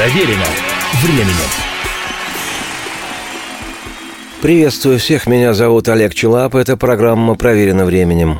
Проверено временем. Приветствую всех, меня зовут Олег Челап, это программа «Проверено временем».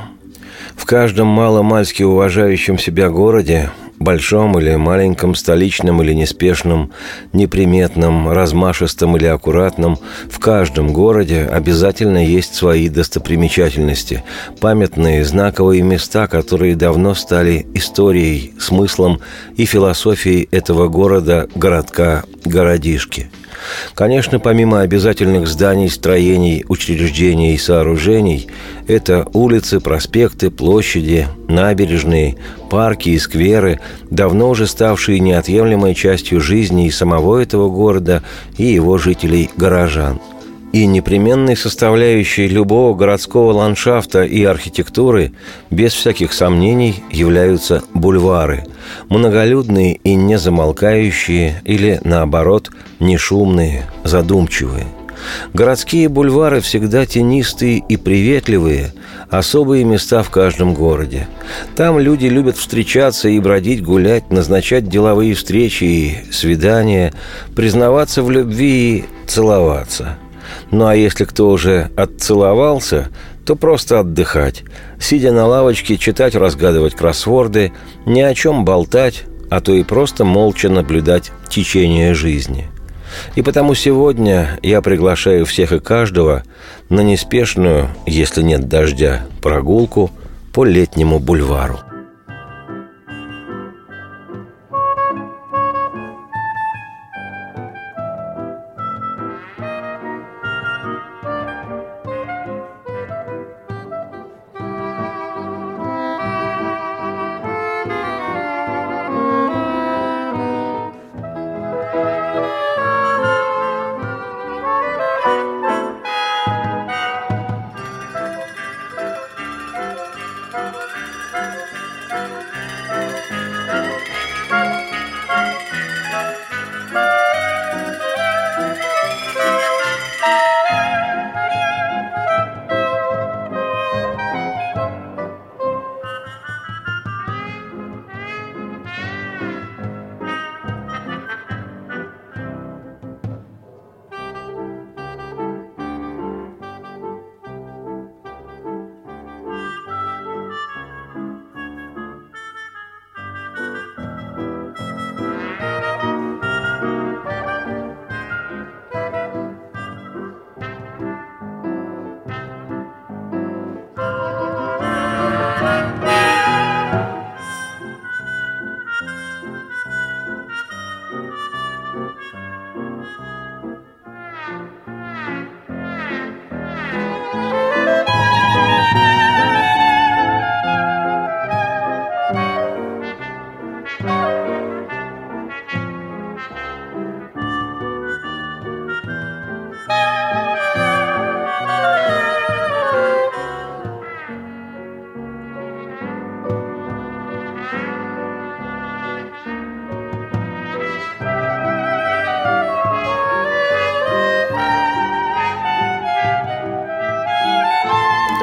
В каждом маломальски уважающем себя городе большом или маленьком, столичном или неспешном, неприметном, размашистом или аккуратном, в каждом городе обязательно есть свои достопримечательности, памятные знаковые места, которые давно стали историей, смыслом и философией этого города, городка, городишки – Конечно, помимо обязательных зданий, строений, учреждений и сооружений, это улицы, проспекты, площади, набережные, парки и скверы, давно уже ставшие неотъемлемой частью жизни и самого этого города, и его жителей-горожан – и непременной составляющей любого городского ландшафта и архитектуры, без всяких сомнений, являются бульвары, многолюдные и не замолкающие, или, наоборот, не шумные, задумчивые. Городские бульвары всегда тенистые и приветливые, особые места в каждом городе. Там люди любят встречаться и бродить, гулять, назначать деловые встречи и свидания, признаваться в любви и целоваться – ну а если кто уже отцеловался, то просто отдыхать. Сидя на лавочке, читать, разгадывать кроссворды, ни о чем болтать, а то и просто молча наблюдать течение жизни. И потому сегодня я приглашаю всех и каждого на неспешную, если нет дождя, прогулку по летнему бульвару.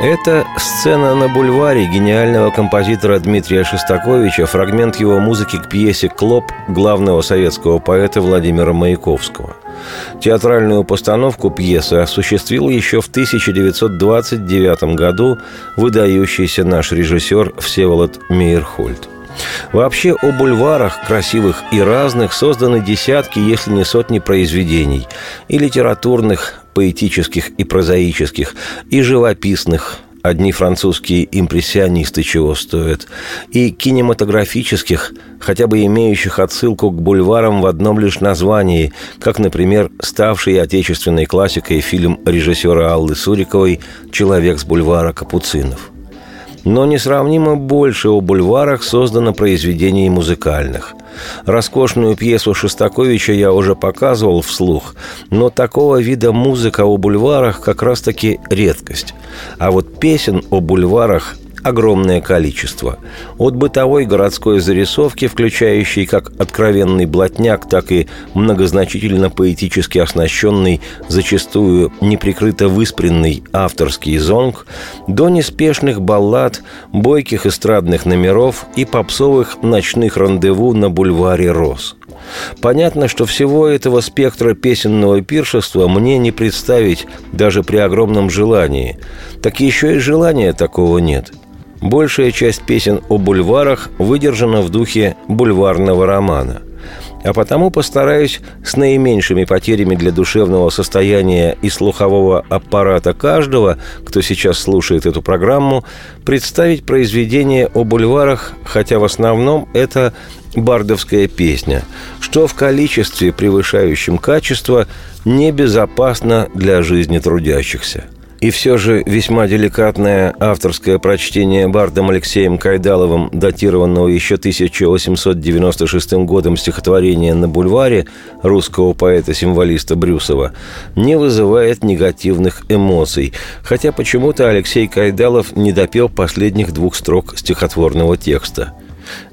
Это сцена на бульваре гениального композитора Дмитрия Шостаковича, фрагмент его музыки к пьесе «Клоп» главного советского поэта Владимира Маяковского. Театральную постановку пьесы осуществил еще в 1929 году выдающийся наш режиссер Всеволод Мейерхольд. Вообще о бульварах, красивых и разных, созданы десятки, если не сотни произведений. И литературных, поэтических и прозаических, и живописных, одни французские импрессионисты чего стоят, и кинематографических, хотя бы имеющих отсылку к бульварам в одном лишь названии, как, например, ставший отечественной классикой фильм режиссера Аллы Суриковой «Человек с бульвара Капуцинов» но несравнимо больше о бульварах создано произведений музыкальных. Роскошную пьесу Шостаковича я уже показывал вслух, но такого вида музыка о бульварах как раз-таки редкость. А вот песен о бульварах огромное количество. От бытовой городской зарисовки, включающей как откровенный блатняк, так и многозначительно поэтически оснащенный, зачастую неприкрыто выспренный авторский зонг, до неспешных баллад, бойких эстрадных номеров и попсовых ночных рандеву на бульваре Рос – Понятно, что всего этого спектра песенного пиршества мне не представить даже при огромном желании. Так еще и желания такого нет. Большая часть песен о бульварах выдержана в духе бульварного романа. А потому постараюсь с наименьшими потерями для душевного состояния и слухового аппарата каждого, кто сейчас слушает эту программу, представить произведение о бульварах, хотя в основном это бардовская песня, что в количестве, превышающем качество, небезопасно для жизни трудящихся – и все же весьма деликатное авторское прочтение бардом Алексеем Кайдаловым, датированного еще 1896 годом стихотворения «На бульваре» русского поэта-символиста Брюсова, не вызывает негативных эмоций, хотя почему-то Алексей Кайдалов не допел последних двух строк стихотворного текста.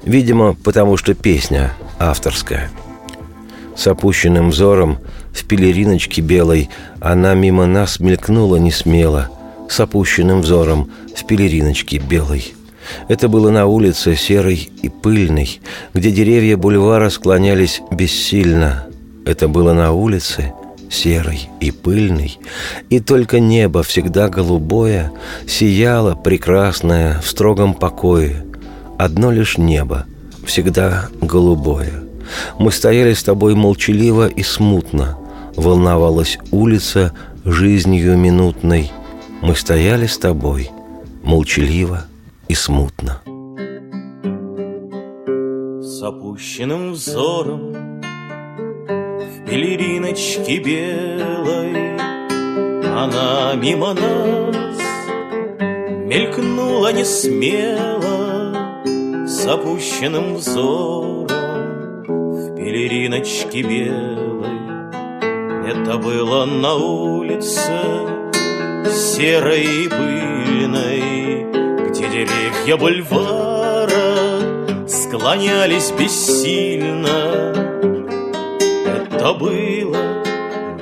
Видимо, потому что песня авторская. С опущенным взором – в пелериночке белой она мимо нас мелькнула не смело, с опущенным взором в пелериночке белой. Это было на улице серой и пыльной, где деревья бульвара склонялись бессильно. Это было на улице серой и пыльной, и только небо всегда голубое сияло прекрасное в строгом покое. Одно лишь небо, всегда голубое. Мы стояли с тобой молчаливо и смутно, волновалась улица жизнью минутной. Мы стояли с тобой, молчаливо и смутно. С опущенным взором в пелериночке белой Она мимо нас мелькнула не смело С опущенным взором в пелериночке белой это было на улице серой и пыльной, Где деревья бульвара склонялись бессильно. Это было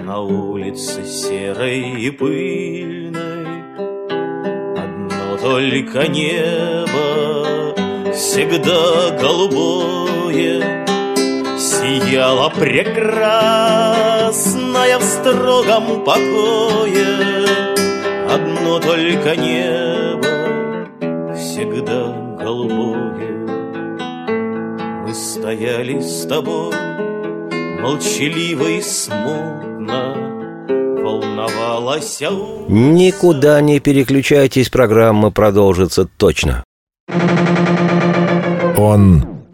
на улице серой и пыльной, Одно только небо всегда голубое, Сияла прекрасная в строгом покое. Одно только небо всегда голубое. Мы стояли с тобой молчаливо и смутно Волновалась Никуда не переключайтесь, программа продолжится точно. Он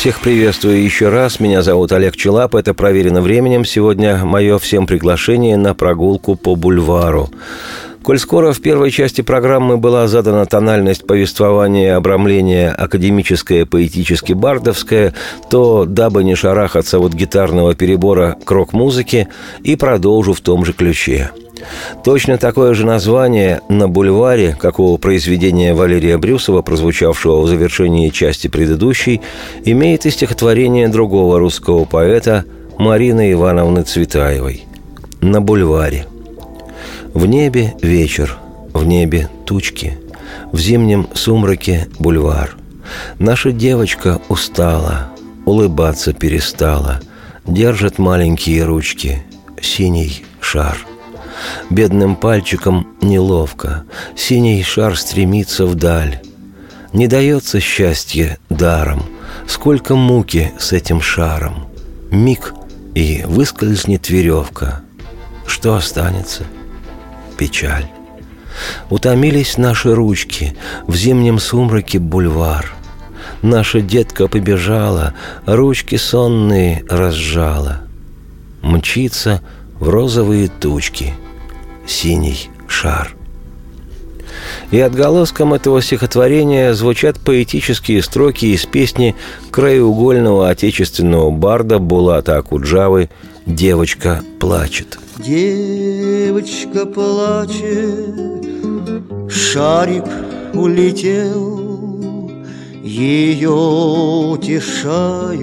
Всех приветствую еще раз. Меня зовут Олег Челап. Это «Проверено временем». Сегодня мое всем приглашение на прогулку по бульвару. Коль скоро в первой части программы была задана тональность повествования обрамления академическое, поэтически бардовское, то, дабы не шарахаться от гитарного перебора к рок-музыке, и продолжу в том же ключе – Точно такое же название на бульваре, как у произведения Валерия Брюсова, прозвучавшего в завершении части предыдущей, имеет и стихотворение другого русского поэта Марины Ивановны Цветаевой «На бульваре». В небе вечер, в небе тучки, в зимнем сумраке бульвар. Наша девочка устала, улыбаться перестала, держит маленькие ручки, синий шар – Бедным пальчиком неловко, Синий шар стремится вдаль. Не дается счастье даром, Сколько муки с этим шаром. Миг, и выскользнет веревка. Что останется? Печаль. Утомились наши ручки, в зимнем сумраке бульвар. Наша детка побежала, ручки сонные разжала. Мчится в розовые тучки синий шар. И отголоском этого стихотворения звучат поэтические строки из песни краеугольного отечественного барда Булата Акуджавы «Девочка плачет». Девочка плачет, шарик улетел, Ее утешают,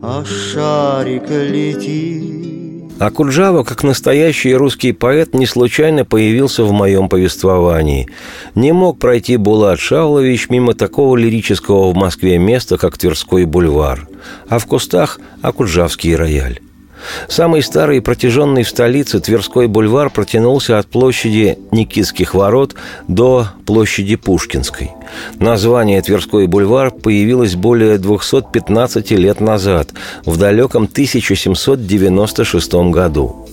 а шарик летит. А Куджава, как настоящий русский поэт, не случайно появился в моем повествовании. Не мог пройти Булат Шаулович мимо такого лирического в Москве места, как Тверской бульвар, а в кустах – Акуджавский рояль. Самый старый и протяженный в столице Тверской бульвар протянулся от площади Никитских ворот до площади Пушкинской. Название Тверской бульвар появилось более 215 лет назад, в далеком 1796 году.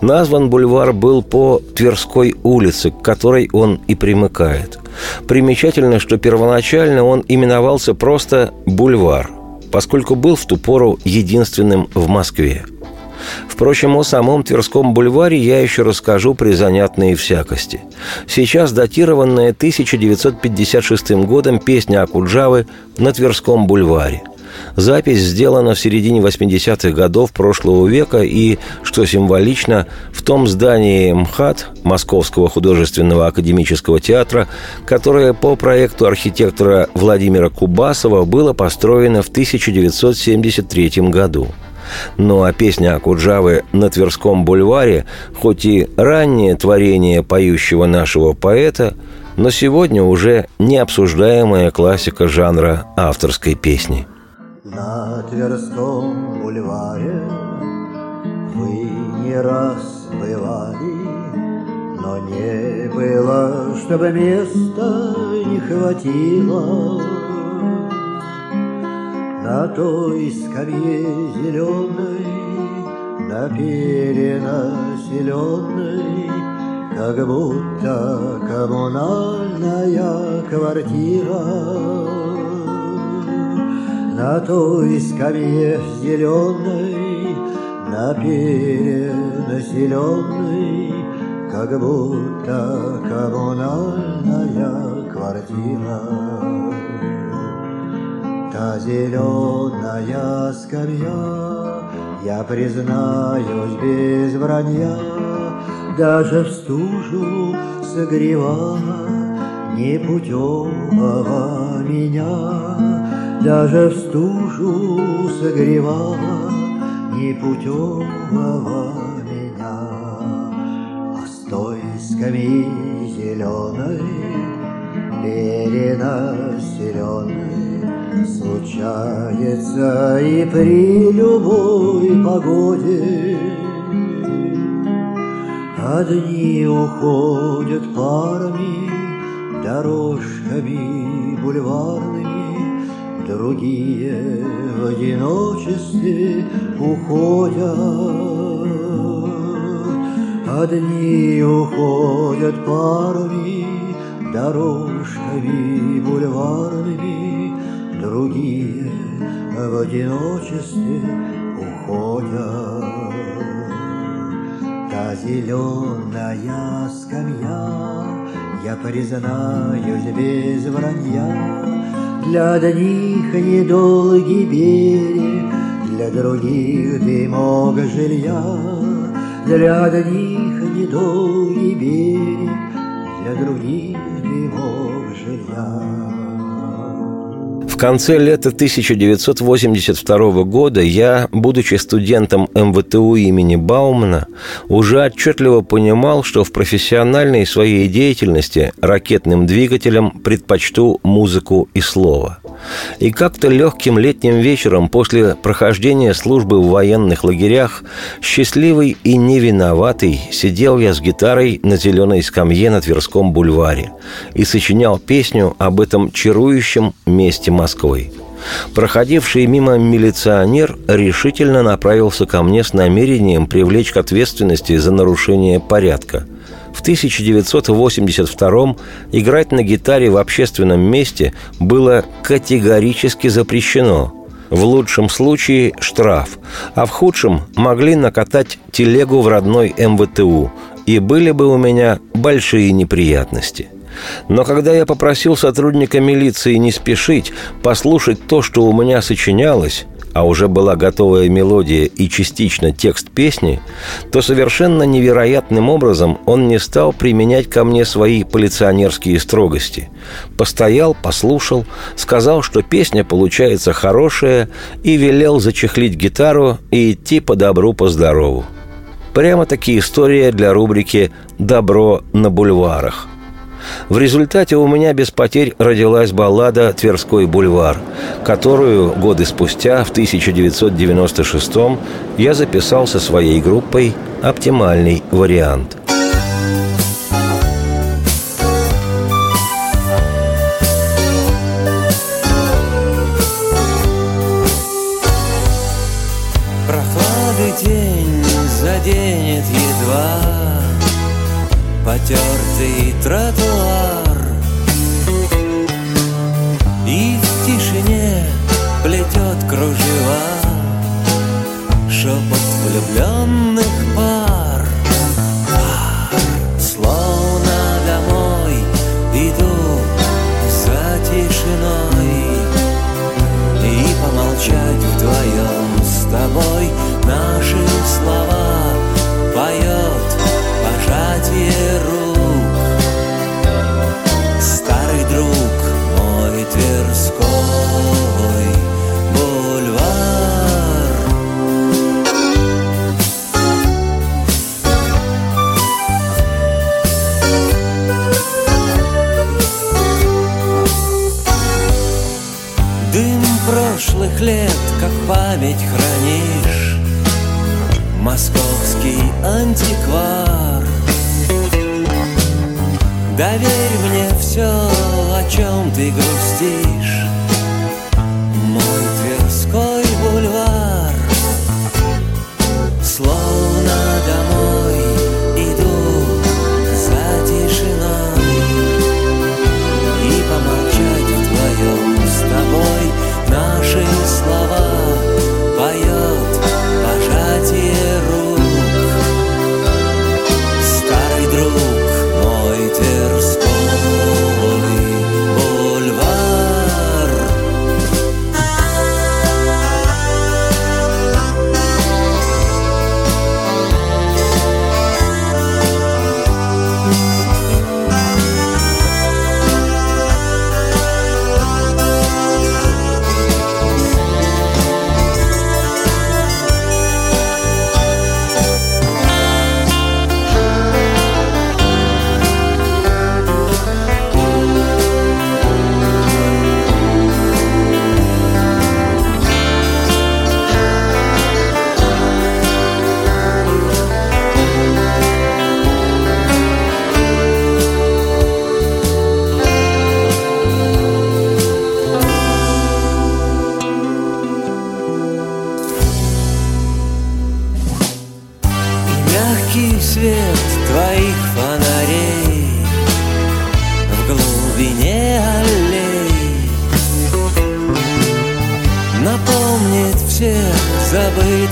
Назван бульвар был по Тверской улице, к которой он и примыкает. Примечательно, что первоначально он именовался просто «бульвар», поскольку был в ту пору единственным в Москве. Впрочем, о самом Тверском бульваре я еще расскажу при занятной всякости. Сейчас датированная 1956 годом песня Акуджавы на Тверском бульваре. Запись сделана в середине 80-х годов прошлого века и, что символично, в том здании МХАТ, Московского художественного академического театра, которое по проекту архитектора Владимира Кубасова было построено в 1973 году. Ну а песня Акуджавы «На Тверском бульваре» хоть и раннее творение поющего нашего поэта, но сегодня уже необсуждаемая классика жанра авторской песни. На Тверском бульваре вы не раз бывали, но не было, чтобы места не хватило на той скамье зеленой, на перенаселенной, Как будто коммунальная квартира. На той скамье зеленой, на перенаселенной, Как будто коммунальная квартира. Та зеленая скамья, я признаюсь без вранья, Даже в стужу согревала непутевого меня, Даже в стужу согревала непутевого меня. А с той скамьи зеленой, перенаселенной, Случается и при любой погоде Одни уходят парами, дорожками бульварными, Другие в одиночестве уходят. Одни уходят парами, дорожками бульварными, другие в одиночестве уходят. Та зеленая скамья, я признаюсь без вранья, Для одних недолгий берег, для других дымок жилья, Для одних недолгий берег, для других дымок жилья конце лета 1982 года я, будучи студентом МВТУ имени Баумана, уже отчетливо понимал, что в профессиональной своей деятельности ракетным двигателем предпочту музыку и слово. И как-то легким летним вечером после прохождения службы в военных лагерях, счастливый и невиноватый, сидел я с гитарой на зеленой скамье на Тверском бульваре и сочинял песню об этом чарующем месте Москвы Москвой. Проходивший мимо милиционер решительно направился ко мне с намерением привлечь к ответственности за нарушение порядка. в 1982 играть на гитаре в общественном месте было категорически запрещено. В лучшем случае штраф, а в худшем могли накатать телегу в родной МВТУ, и были бы у меня большие неприятности – но когда я попросил сотрудника милиции не спешить, послушать то, что у меня сочинялось, а уже была готовая мелодия и частично текст песни, то совершенно невероятным образом он не стал применять ко мне свои полиционерские строгости. Постоял, послушал, сказал, что песня получается хорошая, и велел зачехлить гитару и идти по добру, по здорову. Прямо-таки история для рубрики «Добро на бульварах». В результате у меня без потерь родилась баллада «Тверской бульвар», которую годы спустя, в 1996 я записал со своей группой «Оптимальный вариант».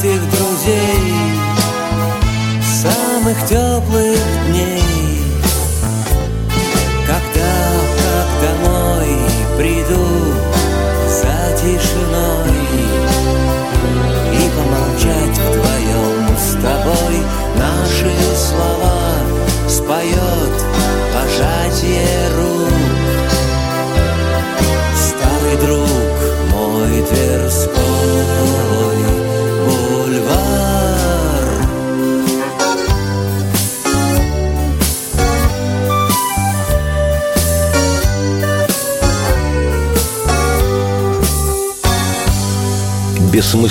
negativity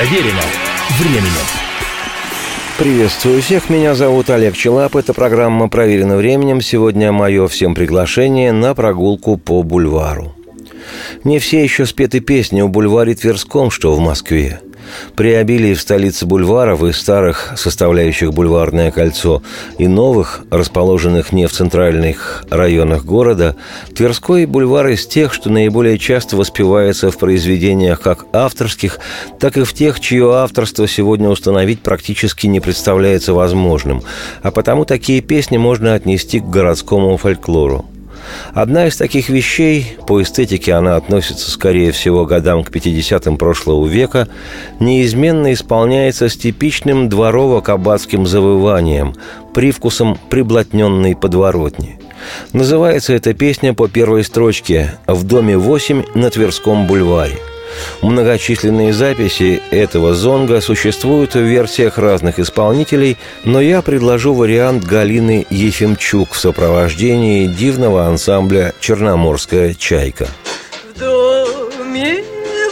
Проверено временем. Приветствую всех, меня зовут Олег Челап, это программа «Проверено временем». Сегодня мое всем приглашение на прогулку по бульвару. Не все еще спеты песни о бульваре Тверском, что в Москве – при обилии в столице бульваров и старых, составляющих бульварное кольцо, и новых, расположенных не в центральных районах города, Тверской бульвар из тех, что наиболее часто воспевается в произведениях как авторских, так и в тех, чье авторство сегодня установить практически не представляется возможным, а потому такие песни можно отнести к городскому фольклору. Одна из таких вещей, по эстетике она относится, скорее всего, годам к 50-м прошлого века, неизменно исполняется с типичным дворово-кабацким завыванием, привкусом приблотненной подворотни. Называется эта песня по первой строчке «В доме 8 на Тверском бульваре». Многочисленные записи этого зонга существуют в версиях разных исполнителей, но я предложу вариант Галины Ефимчук в сопровождении дивного ансамбля «Черноморская чайка». В доме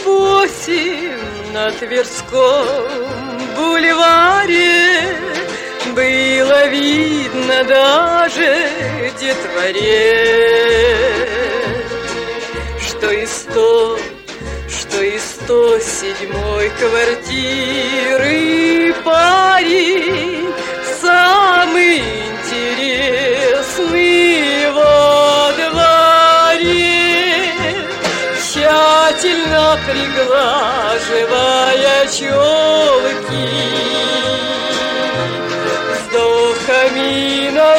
восемь на Тверском бульваре Было видно даже детворе 107 квартиры парень Самый интересный во дворе. Тщательно приглаживая челки С духами на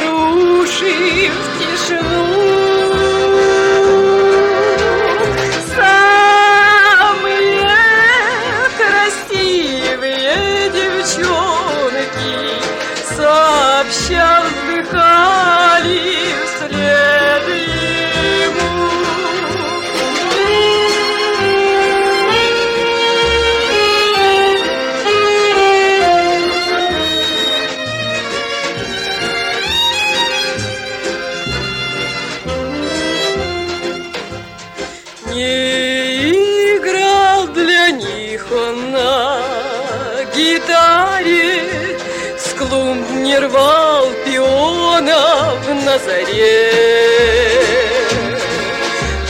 на заре.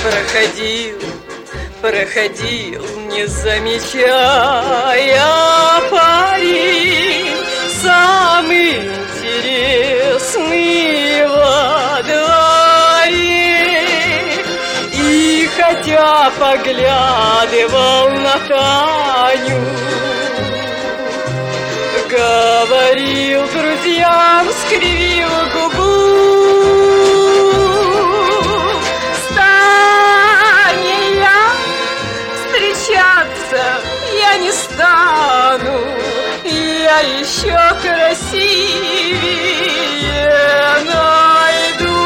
Проходил, проходил, не замечая парень, самый интересный во дворе. И хотя поглядывал на Таню, говорил друзьям, скривил губу. Я еще красивее найду.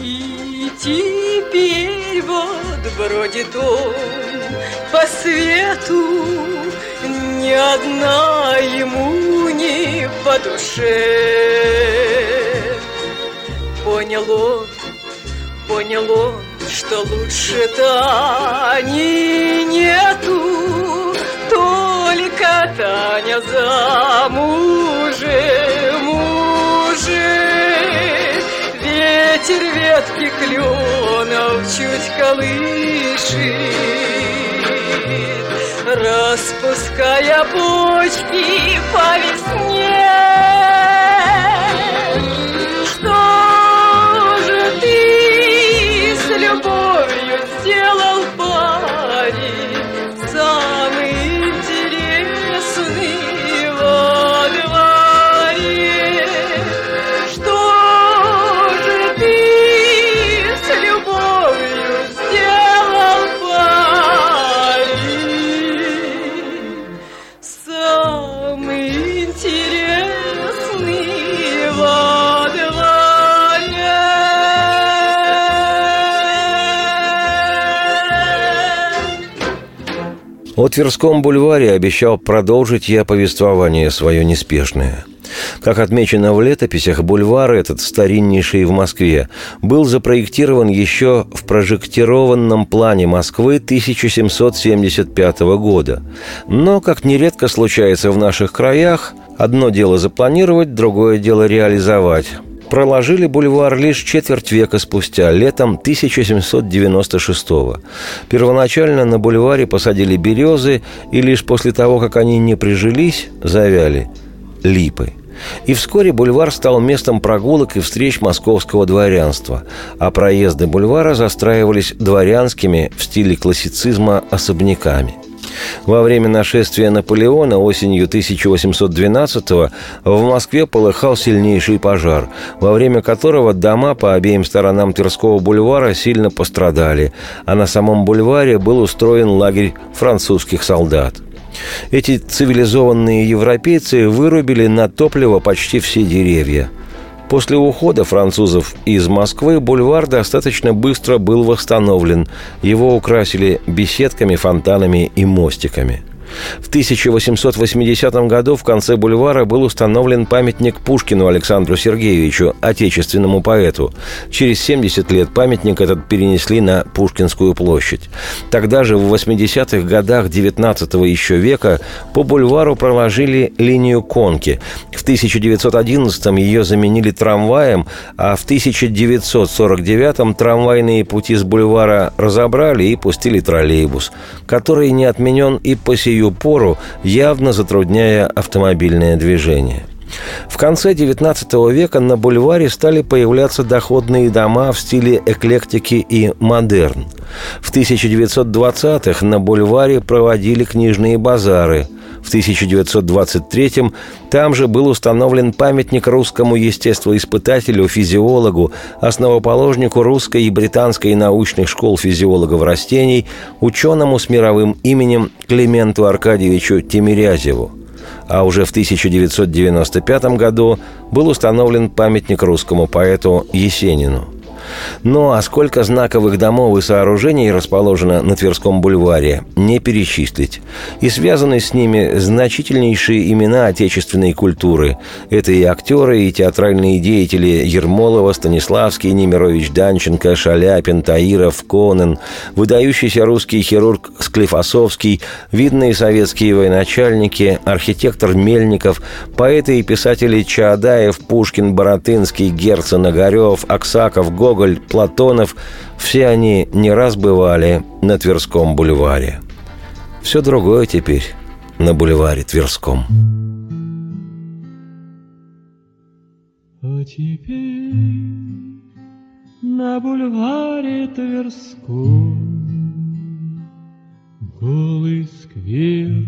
И теперь вот бродит он по свету, Ни одна ему не по душе. Понял он, понял он, что лучше Тани нету, Только Таня замужем уже. Ветер ветки кленов чуть колышет, Распуская почки по весне. Тверском бульваре обещал продолжить я повествование свое неспешное. Как отмечено в летописях, бульвар этот, стариннейший в Москве, был запроектирован еще в прожектированном плане Москвы 1775 года. Но, как нередко случается в наших краях, одно дело запланировать, другое дело реализовать проложили бульвар лишь четверть века спустя, летом 1796 -го. Первоначально на бульваре посадили березы, и лишь после того, как они не прижились, завяли липы. И вскоре бульвар стал местом прогулок и встреч московского дворянства, а проезды бульвара застраивались дворянскими в стиле классицизма особняками – во время нашествия Наполеона осенью 1812-го в Москве полыхал сильнейший пожар, во время которого дома по обеим сторонам Тверского бульвара сильно пострадали, а на самом бульваре был устроен лагерь французских солдат. Эти цивилизованные европейцы вырубили на топливо почти все деревья – После ухода французов из Москвы бульвар достаточно быстро был восстановлен. Его украсили беседками, фонтанами и мостиками – в 1880 году в конце бульвара был установлен памятник Пушкину Александру Сергеевичу, отечественному поэту. Через 70 лет памятник этот перенесли на Пушкинскую площадь. Тогда же, в 80-х годах 19 еще века, по бульвару проложили линию конки. В 1911 ее заменили трамваем, а в 1949 трамвайные пути с бульвара разобрали и пустили троллейбус, который не отменен и по сию сию пору, явно затрудняя автомобильное движение. В конце XIX века на бульваре стали появляться доходные дома в стиле эклектики и модерн. В 1920-х на бульваре проводили книжные базары – в 1923-м там же был установлен памятник русскому естествоиспытателю, физиологу, основоположнику русской и британской научных школ физиологов растений, ученому с мировым именем Клименту Аркадьевичу Тимирязеву. А уже в 1995 году был установлен памятник русскому поэту Есенину – ну а сколько знаковых домов и сооружений расположено на Тверском бульваре, не перечислить. И связаны с ними значительнейшие имена отечественной культуры. Это и актеры, и театральные деятели Ермолова, Станиславский, Немирович Данченко, Шаляпин, Таиров, Конен, выдающийся русский хирург Склифосовский, видные советские военачальники, архитектор Мельников, поэты и писатели Чаадаев, Пушкин, Боротынский, Герцен, Огарев, Аксаков, Гоголь, Гоголь, Платонов, все они не раз бывали на Тверском бульваре. Все другое теперь на бульваре Тверском. А теперь на бульваре Тверском Голый сквер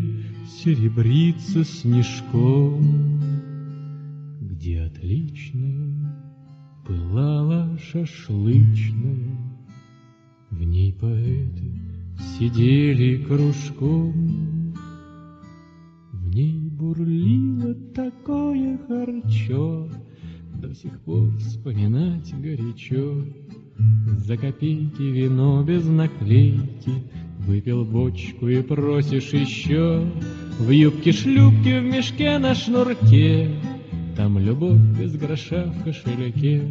серебрится снежком, Где отличная Пылала шашлычная, В ней поэты сидели кружком. В ней бурлило такое харчо, До сих пор вспоминать горячо. За копейки вино без наклейки, Выпил бочку и просишь еще, В юбке-шлюпке в мешке на шнурке, там любовь без гроша в кошельке,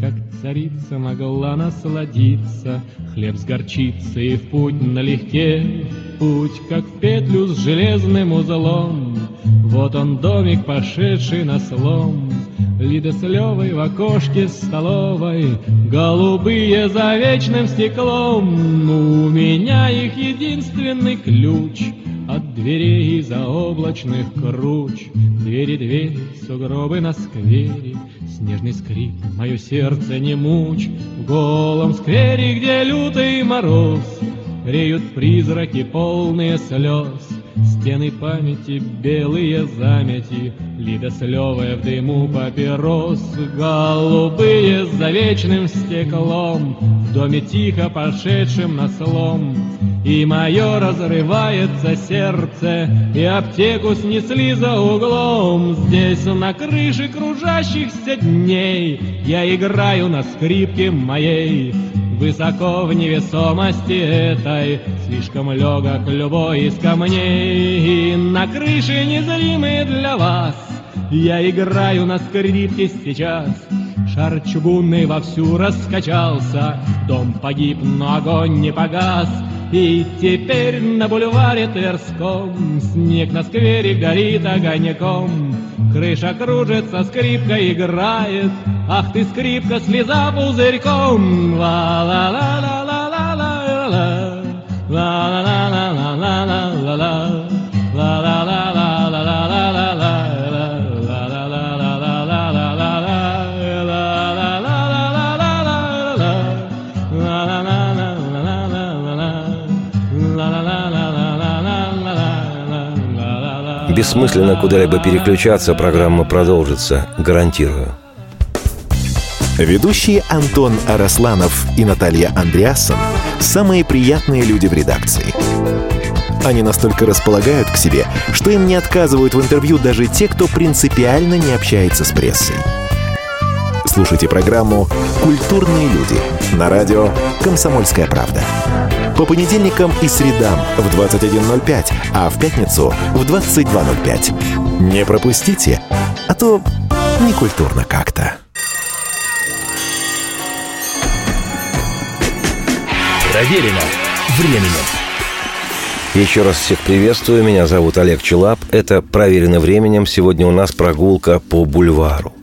Как царица могла насладиться, Хлеб с горчицей в путь налегке, Путь, как в петлю с железным узлом, Вот он домик, пошедший на слом, Лида с Левой в окошке столовой, Голубые за вечным стеклом, У меня их единственный ключ — от дверей заоблачных круч, Двери, двери, сугробы на сквере, Снежный скрип, мое сердце не мучь, В голом сквере, где лютый мороз, Реют призраки, полные слез, Стены памяти, белые замети, Лида слевая в дыму папирос, Голубые за вечным стеклом, В доме тихо пошедшим на слом, И мое разрывается сердце, И аптеку снесли за углом. Здесь на крыше кружащихся дней Я играю на скрипке моей, Высоко в невесомости этой Слишком легок любой из камней. На крыше незримый для вас. Я играю на скрипке сейчас. Шар чугунный вовсю раскачался. Дом погиб, но огонь не погас И теперь на бульваре Тверском Снег на сквере горит огоньком. Крыша кружится, скрипка играет Ах ты, скрипка, слеза пузырьком. Ла-ла-ла-ла-ла-ла-ла-ла Ла-ла-ла-ла-ла-ла-ла-ла Бессмысленно куда-либо переключаться, программа продолжится, гарантирую. Ведущие Антон Арасланов и Наталья Андреасон – самые приятные люди в редакции. Они настолько располагают к себе, что им не отказывают в интервью даже те, кто принципиально не общается с прессой. Слушайте программу «Культурные люди» на радио «Комсомольская правда». По понедельникам и средам в 21.05, а в пятницу в 22.05. Не пропустите, а то некультурно как-то. Проверено временем. Еще раз всех приветствую. Меня зовут Олег Челап. Это «Проверено временем». Сегодня у нас прогулка по бульвару.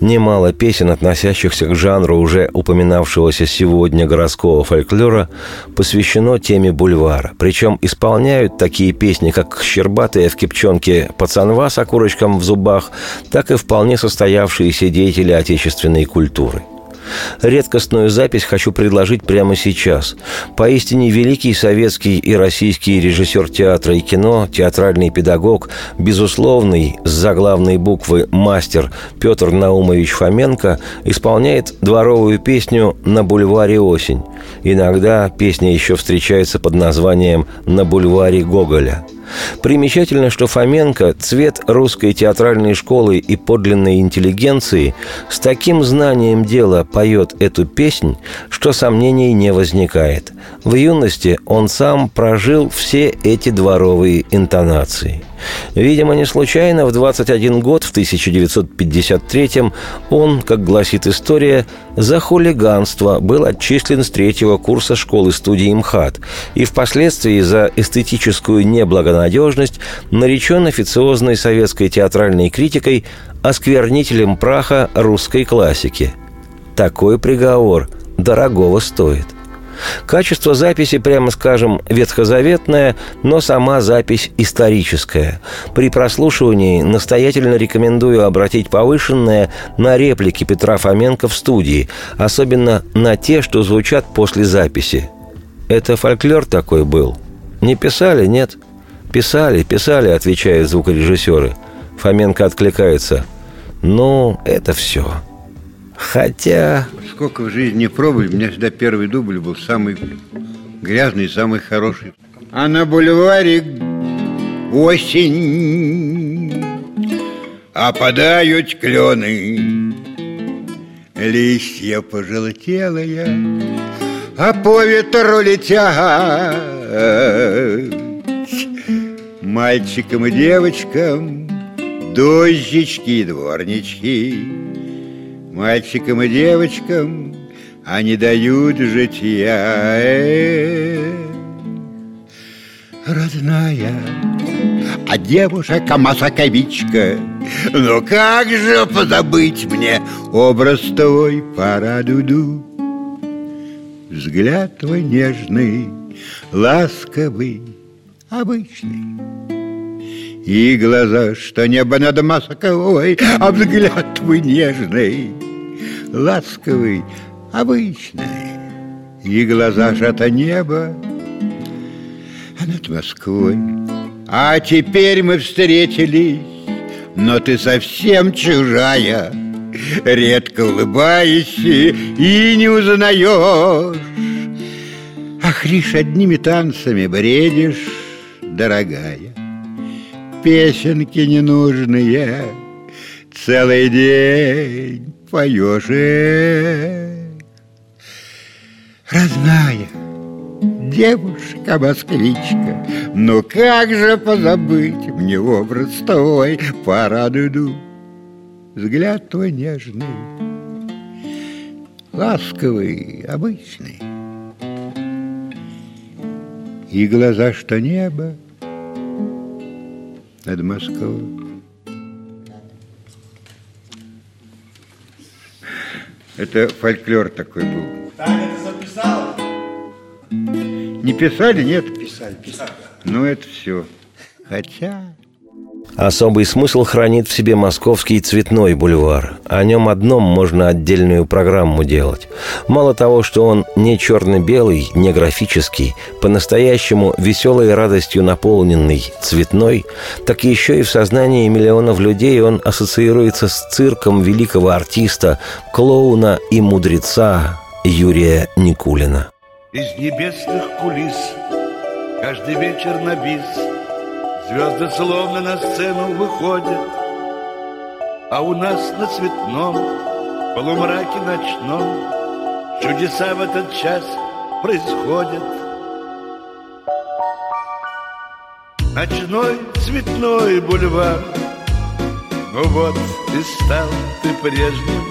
Немало песен, относящихся к жанру уже упоминавшегося сегодня городского фольклора, посвящено теме бульвара. Причем исполняют такие песни, как «Щербатая в кипчонке пацанва с окурочком в зубах», так и вполне состоявшиеся деятели отечественной культуры – Редкостную запись хочу предложить прямо сейчас. Поистине великий советский и российский режиссер театра и кино, театральный педагог, безусловный с заглавной буквы «мастер» Петр Наумович Фоменко исполняет дворовую песню «На бульваре осень». Иногда песня еще встречается под названием «На бульваре Гоголя». Примечательно, что Фоменко, цвет русской театральной школы и подлинной интеллигенции, с таким знанием дела поет эту песнь, что сомнений не возникает. В юности он сам прожил все эти дворовые интонации – Видимо, не случайно в 21 год, в 1953-м, он, как гласит история, за хулиганство был отчислен с третьего курса школы-студии МХАТ и впоследствии за эстетическую неблагонадежность наречен официозной советской театральной критикой осквернителем праха русской классики. Такой приговор дорогого стоит – Качество записи, прямо скажем, ветхозаветное, но сама запись историческая. При прослушивании настоятельно рекомендую обратить повышенное на реплики Петра Фоменко в студии, особенно на те, что звучат после записи. Это фольклор такой был? Не писали, нет? Писали, писали, отвечают звукорежиссеры. Фоменко откликается. Ну, это все. Хотя... Сколько в жизни пробовали, у меня всегда первый дубль был самый грязный, самый хороший. А на бульваре осень, опадают клены, листья пожелтелые, а по ветру летят. Мальчикам и девочкам дождички дворнички Мальчикам и девочкам они дают житья. Родная, а девушка Масаковичка, Ну как же позабыть мне образ твой парадуду? Взгляд твой нежный, ласковый, обычный И глаза, что небо над Москвой, А взгляд твой нежный, ласковый, обычный, И глаза ж это небо над Москвой. А теперь мы встретились, но ты совсем чужая, Редко улыбаешься и не узнаешь. Ах, лишь одними танцами бредишь, дорогая. Песенки ненужные. Целый день поешь. Родная, девушка-москвичка, Ну как же позабыть мне образ твой? По раду взгляд твой нежный Ласковый, обычный. И глаза, что небо над Москвой Это фольклор такой был. Таня, ты записал? Не писали, нет? Писали, писали. Ну, это все. Хотя... Особый смысл хранит в себе московский цветной бульвар. О нем одном можно отдельную программу делать. Мало того, что он не черно-белый, не графический, по-настоящему веселой радостью наполненный, цветной, так еще и в сознании миллионов людей он ассоциируется с цирком великого артиста, клоуна и мудреца Юрия Никулина. Из небесных кулис каждый вечер на бис Звезды словно на сцену выходят А у нас на цветном полумраке ночном Чудеса в этот час происходят. Ночной цветной бульвар Ну вот и стал ты прежним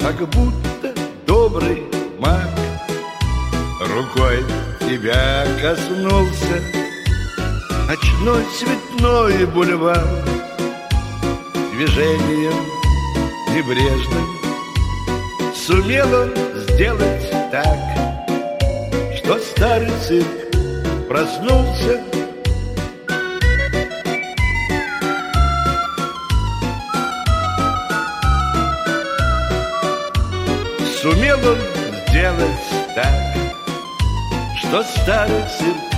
Как будто добрый маг. Рукой тебя коснулся Ночной цветной бульвар Движением небрежным. Сумел он сделать так Что старый цирк проснулся. Сумел он сделать так Что старый цирк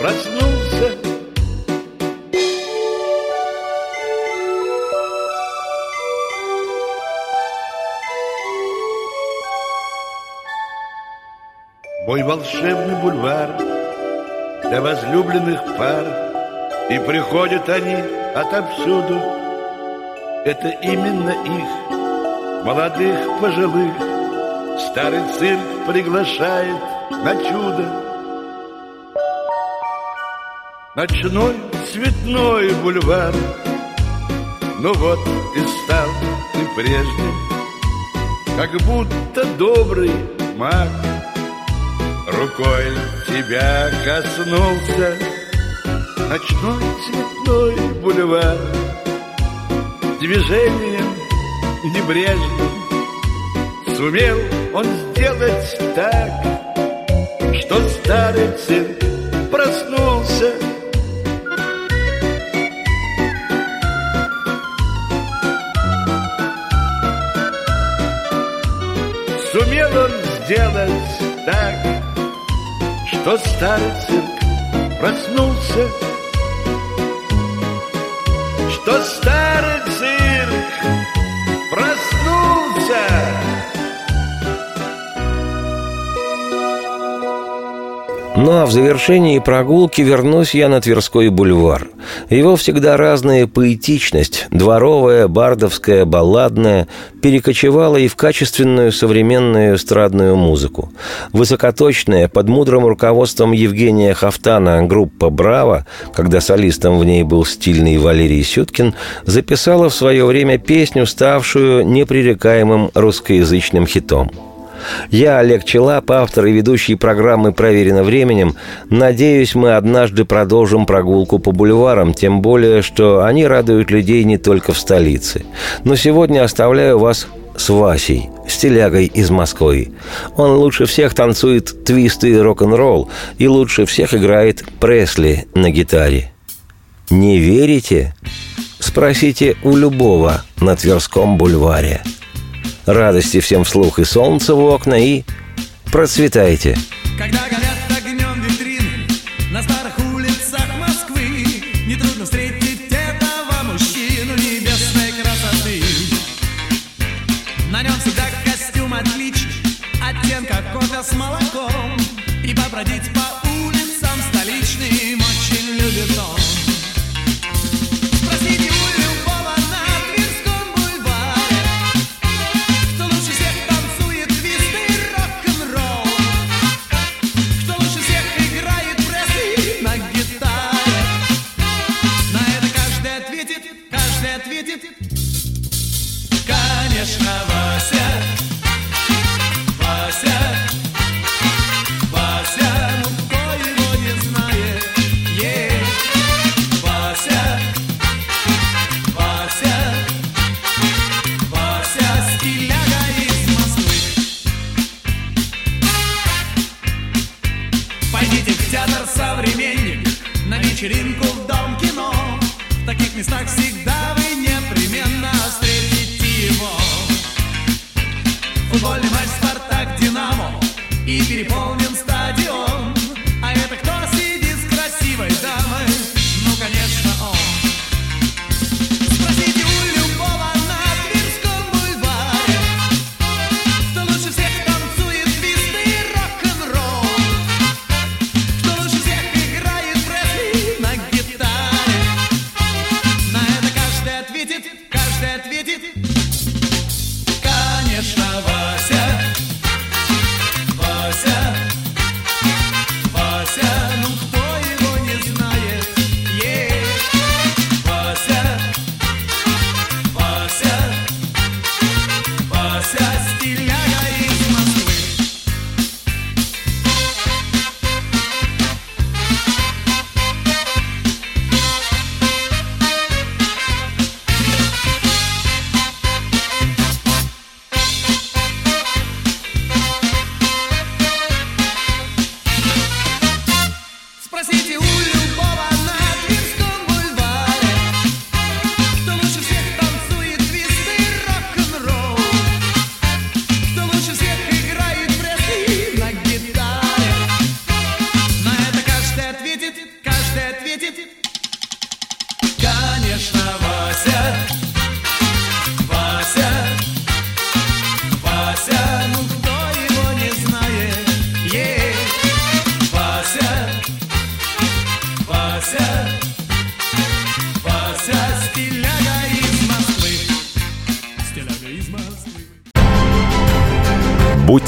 проснулся Мой волшебный бульвар Для возлюбленных пар. И приходят они отовсюду. Это именно их Молодых, пожилых. Старый цирк приглашает на чудо. Ночной цветной бульвар. Ну вот и стал ты прежним Как будто добрый маг Рукой тебя коснулся. Ночной цветной бульвар Движением небрежным Сумел он сделать так Что старый цирк проснулся. Сумел он сделать что старый цирк проснулся, что старый цирк проснулся. Ну а в завершении прогулки вернусь я на Тверской бульвар. Его всегда разная поэтичность, дворовая, бардовская, балладная, перекочевала и в качественную современную эстрадную музыку. Высокоточная, под мудрым руководством Евгения Хафтана группа «Браво», когда солистом в ней был стильный Валерий Сюткин, записала в свое время песню, ставшую непререкаемым русскоязычным хитом – я, Олег Челап, автор и ведущий программы «Проверено временем». Надеюсь, мы однажды продолжим прогулку по бульварам, тем более, что они радуют людей не только в столице. Но сегодня оставляю вас с Васей, стилягой из Москвы. Он лучше всех танцует твисты и рок-н-ролл, и лучше всех играет Пресли на гитаре. Не верите? Спросите у любого на Тверском бульваре радости всем вслух и солнца в окна, и процветайте. Когда горят